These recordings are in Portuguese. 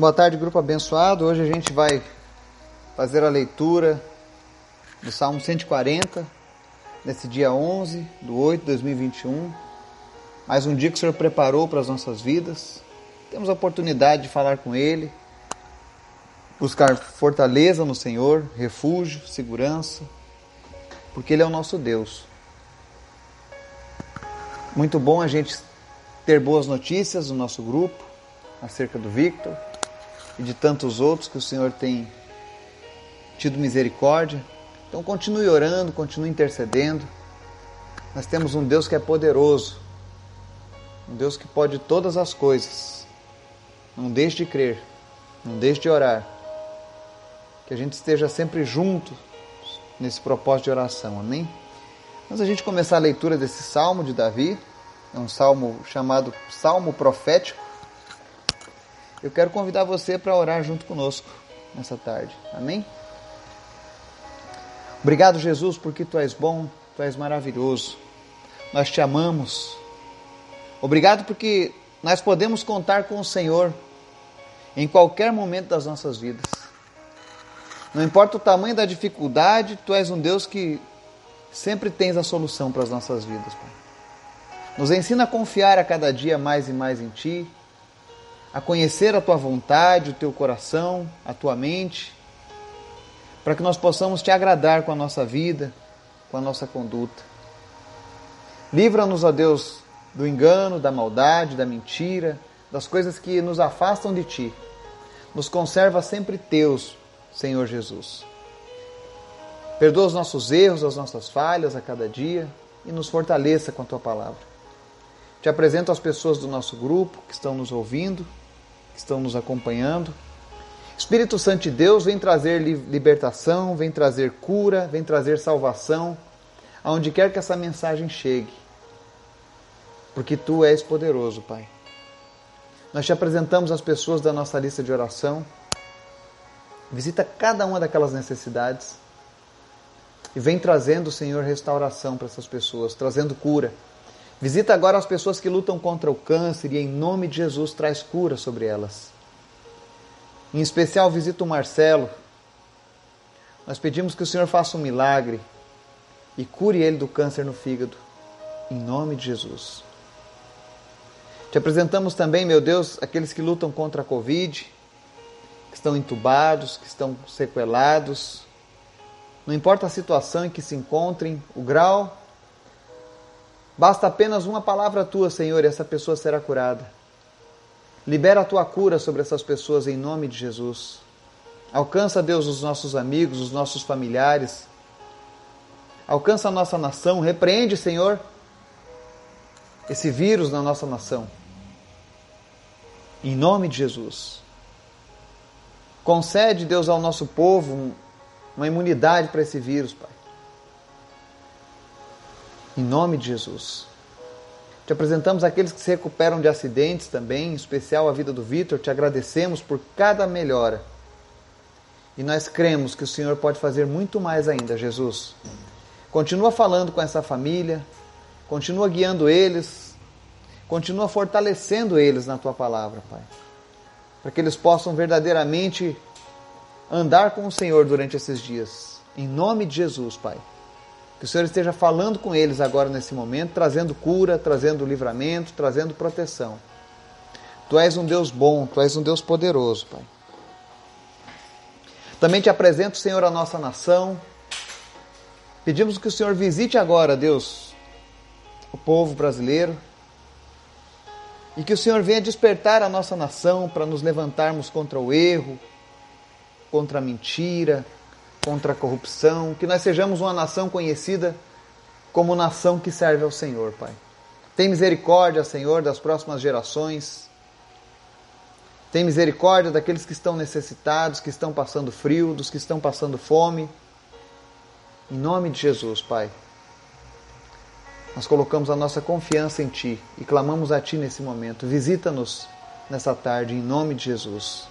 Boa tarde, grupo abençoado. Hoje a gente vai fazer a leitura do Salmo 140, nesse dia 11 do 8 de 2021. Mais um dia que o Senhor preparou para as nossas vidas. Temos a oportunidade de falar com Ele, buscar fortaleza no Senhor, refúgio, segurança, porque Ele é o nosso Deus. Muito bom a gente ter boas notícias no nosso grupo acerca do Victor e de tantos outros que o Senhor tem tido misericórdia. Então continue orando, continue intercedendo. Nós temos um Deus que é poderoso, um Deus que pode todas as coisas. Não deixe de crer, não deixe de orar. Que a gente esteja sempre junto nesse propósito de oração, amém? Antes a gente começar a leitura desse salmo de Davi, é um salmo chamado Salmo Profético eu quero convidar você para orar junto conosco nessa tarde. Amém? Obrigado, Jesus, porque tu és bom, tu és maravilhoso. Nós te amamos. Obrigado porque nós podemos contar com o Senhor em qualquer momento das nossas vidas. Não importa o tamanho da dificuldade, tu és um Deus que sempre tens a solução para as nossas vidas. Pai. Nos ensina a confiar a cada dia mais e mais em ti a conhecer a tua vontade, o teu coração, a tua mente, para que nós possamos te agradar com a nossa vida, com a nossa conduta. Livra-nos, ó Deus, do engano, da maldade, da mentira, das coisas que nos afastam de ti. Nos conserva sempre teus, Senhor Jesus. Perdoa os nossos erros, as nossas falhas a cada dia e nos fortaleça com a tua palavra. Te apresento as pessoas do nosso grupo que estão nos ouvindo que estão nos acompanhando. Espírito Santo de Deus vem trazer libertação, vem trazer cura, vem trazer salvação, aonde quer que essa mensagem chegue. Porque tu és poderoso, Pai. Nós te apresentamos as pessoas da nossa lista de oração. Visita cada uma daquelas necessidades e vem trazendo, Senhor, restauração para essas pessoas, trazendo cura Visita agora as pessoas que lutam contra o câncer e, em nome de Jesus, traz cura sobre elas. Em especial, visita o Marcelo. Nós pedimos que o Senhor faça um milagre e cure ele do câncer no fígado, em nome de Jesus. Te apresentamos também, meu Deus, aqueles que lutam contra a Covid, que estão entubados, que estão sequelados. Não importa a situação em que se encontrem, o grau Basta apenas uma palavra tua, Senhor, e essa pessoa será curada. Libera a tua cura sobre essas pessoas em nome de Jesus. Alcança, Deus, os nossos amigos, os nossos familiares. Alcança a nossa nação. Repreende, Senhor, esse vírus na nossa nação. Em nome de Jesus. Concede, Deus, ao nosso povo uma imunidade para esse vírus, Pai. Em nome de Jesus. Te apresentamos aqueles que se recuperam de acidentes também, em especial a vida do Vitor. Te agradecemos por cada melhora. E nós cremos que o Senhor pode fazer muito mais ainda, Jesus. Continua falando com essa família, continua guiando eles, continua fortalecendo eles na tua palavra, Pai. Para que eles possam verdadeiramente andar com o Senhor durante esses dias. Em nome de Jesus, Pai. Que o Senhor esteja falando com eles agora nesse momento, trazendo cura, trazendo livramento, trazendo proteção. Tu és um Deus bom, tu és um Deus poderoso, Pai. Também te apresento, Senhor, a nossa nação. Pedimos que o Senhor visite agora, Deus, o povo brasileiro. E que o Senhor venha despertar a nossa nação para nos levantarmos contra o erro, contra a mentira, contra a corrupção, que nós sejamos uma nação conhecida como nação que serve ao Senhor, Pai. Tem misericórdia, Senhor, das próximas gerações. Tem misericórdia daqueles que estão necessitados, que estão passando frio, dos que estão passando fome. Em nome de Jesus, Pai. Nós colocamos a nossa confiança em Ti e clamamos a Ti nesse momento. Visita-nos nessa tarde, em nome de Jesus.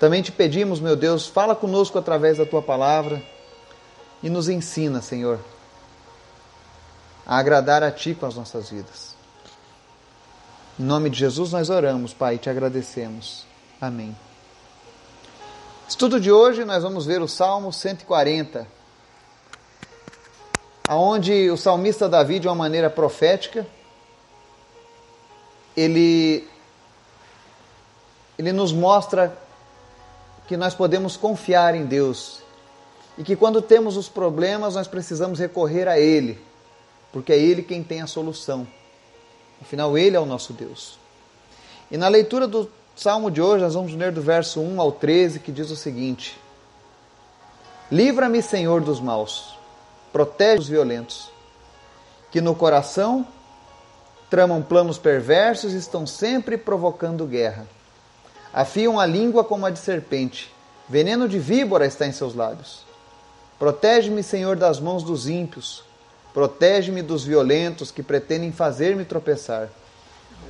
Também te pedimos, meu Deus, fala conosco através da tua palavra e nos ensina, Senhor, a agradar a ti com as nossas vidas. Em nome de Jesus nós oramos, Pai, e te agradecemos. Amém. Estudo de hoje, nós vamos ver o Salmo 140, aonde o salmista Davi, de uma maneira profética, ele, ele nos mostra que nós podemos confiar em Deus e que quando temos os problemas nós precisamos recorrer a Ele, porque é Ele quem tem a solução. Afinal, Ele é o nosso Deus. E na leitura do Salmo de hoje, nós vamos ler do verso 1 ao 13, que diz o seguinte: Livra-me, Senhor, dos maus, protege os violentos, que no coração tramam planos perversos e estão sempre provocando guerra. Afiam a língua como a de serpente, veneno de víbora está em seus lábios. Protege-me, Senhor, das mãos dos ímpios, protege-me dos violentos que pretendem fazer-me tropeçar.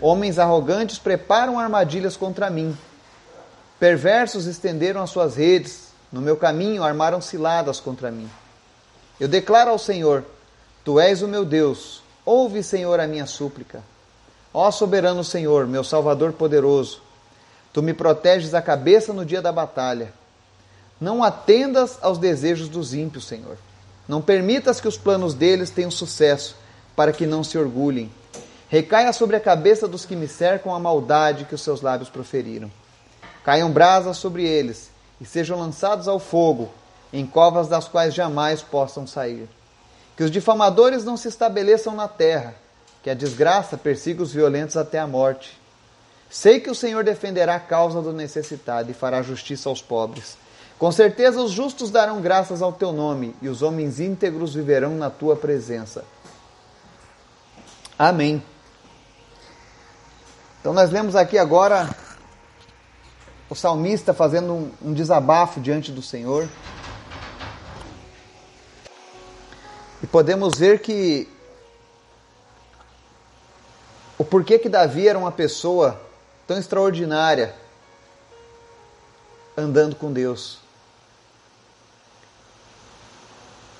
Homens arrogantes preparam armadilhas contra mim. Perversos estenderam as suas redes, no meu caminho armaram ciladas contra mim. Eu declaro ao Senhor: Tu és o meu Deus, ouve, Senhor, a minha súplica. Ó soberano Senhor, meu Salvador poderoso, tu me proteges a cabeça no dia da batalha. Não atendas aos desejos dos ímpios, Senhor. Não permitas que os planos deles tenham sucesso, para que não se orgulhem. Recaia sobre a cabeça dos que me cercam a maldade que os seus lábios proferiram. Caiam brasas sobre eles e sejam lançados ao fogo, em covas das quais jamais possam sair. Que os difamadores não se estabeleçam na terra, que a desgraça persiga os violentos até a morte. Sei que o Senhor defenderá a causa do necessitado e fará justiça aos pobres. Com certeza os justos darão graças ao teu nome e os homens íntegros viverão na tua presença. Amém. Então nós lemos aqui agora o salmista fazendo um, um desabafo diante do Senhor. E podemos ver que o porquê que Davi era uma pessoa tão extraordinária andando com Deus.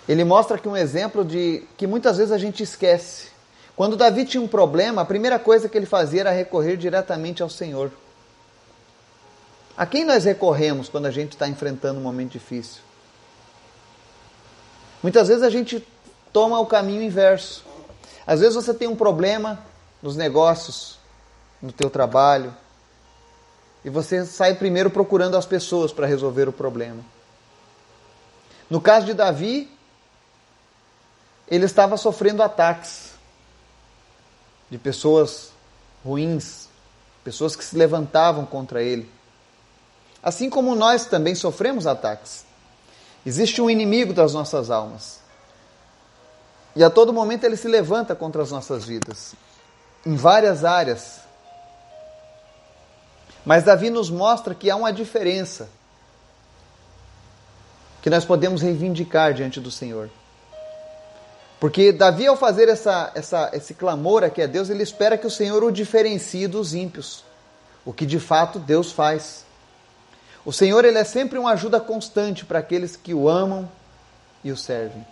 Ele mostra aqui um exemplo de que muitas vezes a gente esquece. Quando Davi tinha um problema, a primeira coisa que ele fazia era recorrer diretamente ao Senhor. A quem nós recorremos quando a gente está enfrentando um momento difícil? Muitas vezes a gente toma o caminho inverso. Às vezes você tem um problema nos negócios, no teu trabalho, e você sai primeiro procurando as pessoas para resolver o problema. No caso de Davi, ele estava sofrendo ataques de pessoas ruins, pessoas que se levantavam contra ele. Assim como nós também sofremos ataques. Existe um inimigo das nossas almas. E a todo momento ele se levanta contra as nossas vidas, em várias áreas. Mas Davi nos mostra que há uma diferença que nós podemos reivindicar diante do Senhor. Porque Davi, ao fazer essa, essa, esse clamor aqui a Deus, ele espera que o Senhor o diferencie dos ímpios, o que de fato Deus faz. O Senhor ele é sempre uma ajuda constante para aqueles que o amam e o servem.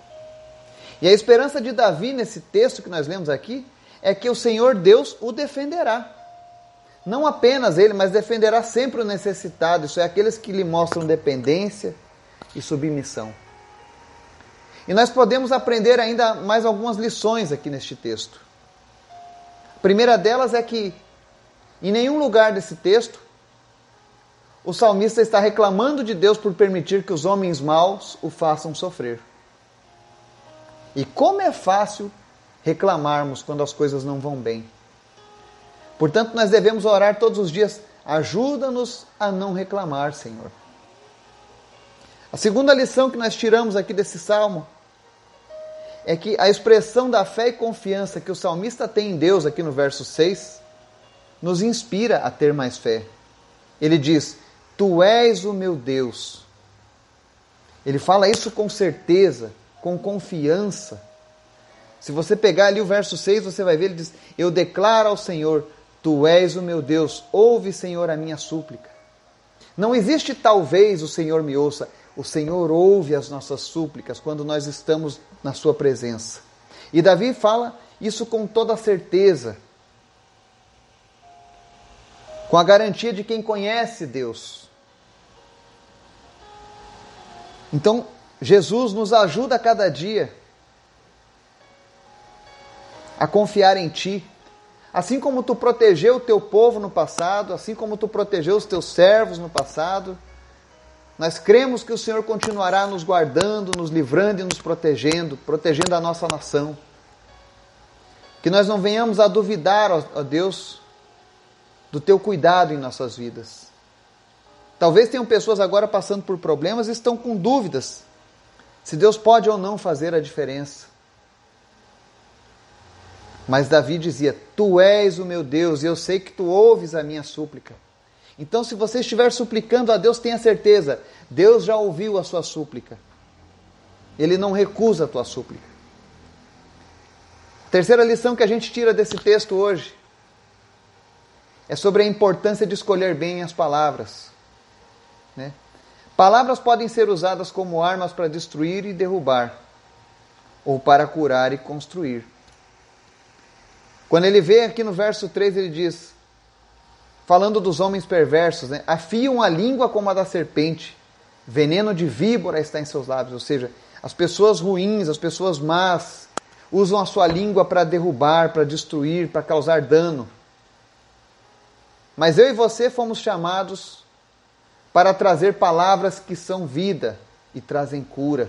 E a esperança de Davi nesse texto que nós lemos aqui é que o Senhor Deus o defenderá. Não apenas ele, mas defenderá sempre o necessitado, isso é, aqueles que lhe mostram dependência e submissão. E nós podemos aprender ainda mais algumas lições aqui neste texto. A primeira delas é que, em nenhum lugar desse texto, o salmista está reclamando de Deus por permitir que os homens maus o façam sofrer. E como é fácil reclamarmos quando as coisas não vão bem. Portanto, nós devemos orar todos os dias: ajuda-nos a não reclamar, Senhor. A segunda lição que nós tiramos aqui desse salmo é que a expressão da fé e confiança que o salmista tem em Deus, aqui no verso 6, nos inspira a ter mais fé. Ele diz: Tu és o meu Deus. Ele fala isso com certeza, com confiança. Se você pegar ali o verso 6, você vai ver, ele diz: Eu declaro ao Senhor, Tu és o meu Deus, ouve, Senhor, a minha súplica. Não existe talvez o Senhor me ouça, o Senhor ouve as nossas súplicas quando nós estamos na Sua presença. E Davi fala isso com toda certeza, com a garantia de quem conhece Deus. Então, Jesus nos ajuda a cada dia a confiar em Ti. Assim como tu protegeu o teu povo no passado, assim como tu protegeu os teus servos no passado, nós cremos que o Senhor continuará nos guardando, nos livrando e nos protegendo, protegendo a nossa nação. Que nós não venhamos a duvidar, ó Deus, do teu cuidado em nossas vidas. Talvez tenham pessoas agora passando por problemas e estão com dúvidas se Deus pode ou não fazer a diferença. Mas Davi dizia: Tu és o meu Deus e eu sei que tu ouves a minha súplica. Então, se você estiver suplicando a Deus, tenha certeza, Deus já ouviu a sua súplica. Ele não recusa a tua súplica. Terceira lição que a gente tira desse texto hoje é sobre a importância de escolher bem as palavras. Né? Palavras podem ser usadas como armas para destruir e derrubar, ou para curar e construir. Quando ele vê aqui no verso 3, ele diz, falando dos homens perversos, né? afiam a língua como a da serpente, veneno de víbora está em seus lábios. Ou seja, as pessoas ruins, as pessoas más, usam a sua língua para derrubar, para destruir, para causar dano. Mas eu e você fomos chamados para trazer palavras que são vida e trazem cura.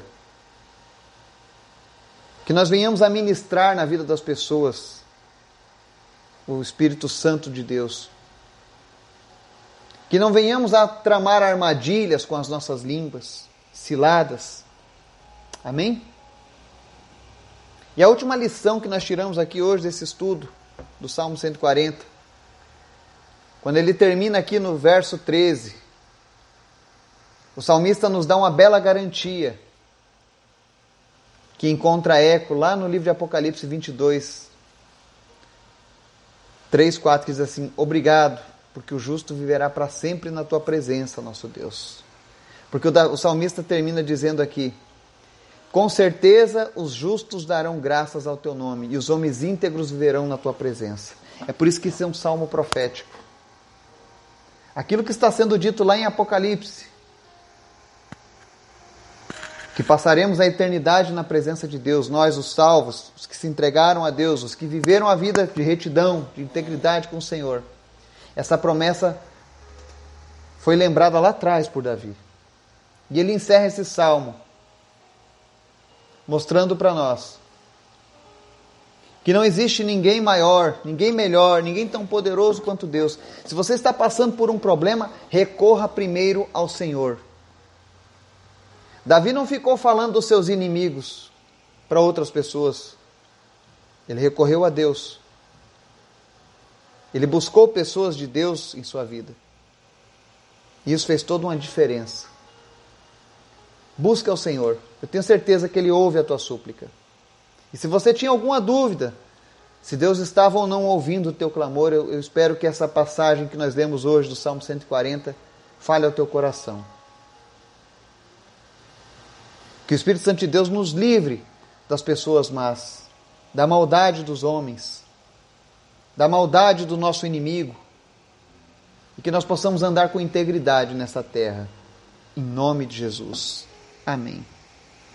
Que nós venhamos a ministrar na vida das pessoas o Espírito Santo de Deus. Que não venhamos a tramar armadilhas com as nossas línguas, ciladas. Amém? E a última lição que nós tiramos aqui hoje desse estudo, do Salmo 140, quando ele termina aqui no verso 13, o salmista nos dá uma bela garantia que encontra eco lá no livro de Apocalipse 22, 3, 4 que diz assim: Obrigado, porque o justo viverá para sempre na tua presença, nosso Deus. Porque o, salmista termina dizendo aqui: Com certeza os justos darão graças ao teu nome, e os homens íntegros viverão na tua presença. É por isso que isso é um salmo profético. Aquilo que está sendo dito lá em Apocalipse, que passaremos a eternidade na presença de Deus, nós, os salvos, os que se entregaram a Deus, os que viveram a vida de retidão, de integridade com o Senhor. Essa promessa foi lembrada lá atrás por Davi. E ele encerra esse salmo mostrando para nós que não existe ninguém maior, ninguém melhor, ninguém tão poderoso quanto Deus. Se você está passando por um problema, recorra primeiro ao Senhor. Davi não ficou falando dos seus inimigos para outras pessoas. Ele recorreu a Deus. Ele buscou pessoas de Deus em sua vida. E isso fez toda uma diferença. Busca ao Senhor. Eu tenho certeza que Ele ouve a tua súplica. E se você tinha alguma dúvida, se Deus estava ou não ouvindo o teu clamor, eu, eu espero que essa passagem que nós lemos hoje do Salmo 140 fale ao teu coração. Que o Espírito Santo de Deus nos livre das pessoas más, da maldade dos homens, da maldade do nosso inimigo, e que nós possamos andar com integridade nessa terra. Em nome de Jesus. Amém.